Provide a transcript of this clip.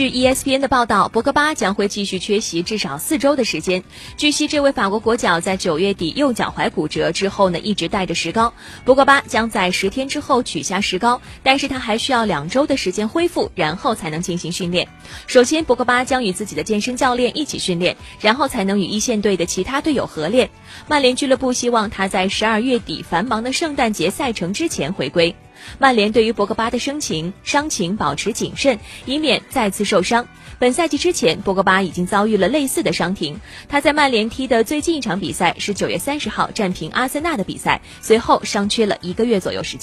据 ESPN 的报道，博格巴将会继续缺席至少四周的时间。据悉，这位法国国脚在九月底右脚踝骨折之后呢，一直带着石膏。博格巴将在十天之后取下石膏，但是他还需要两周的时间恢复，然后才能进行训练。首先，博格巴将与自己的健身教练一起训练，然后才能与一线队的其他队友合练。曼联俱乐部希望他在十二月底繁忙的圣诞节赛程之前回归。曼联对于博格巴的伤情伤情保持谨慎，以免再次受伤。本赛季之前，博格巴已经遭遇了类似的伤停。他在曼联踢的最近一场比赛是九月三十号战平阿森纳的比赛，随后伤缺了一个月左右时间。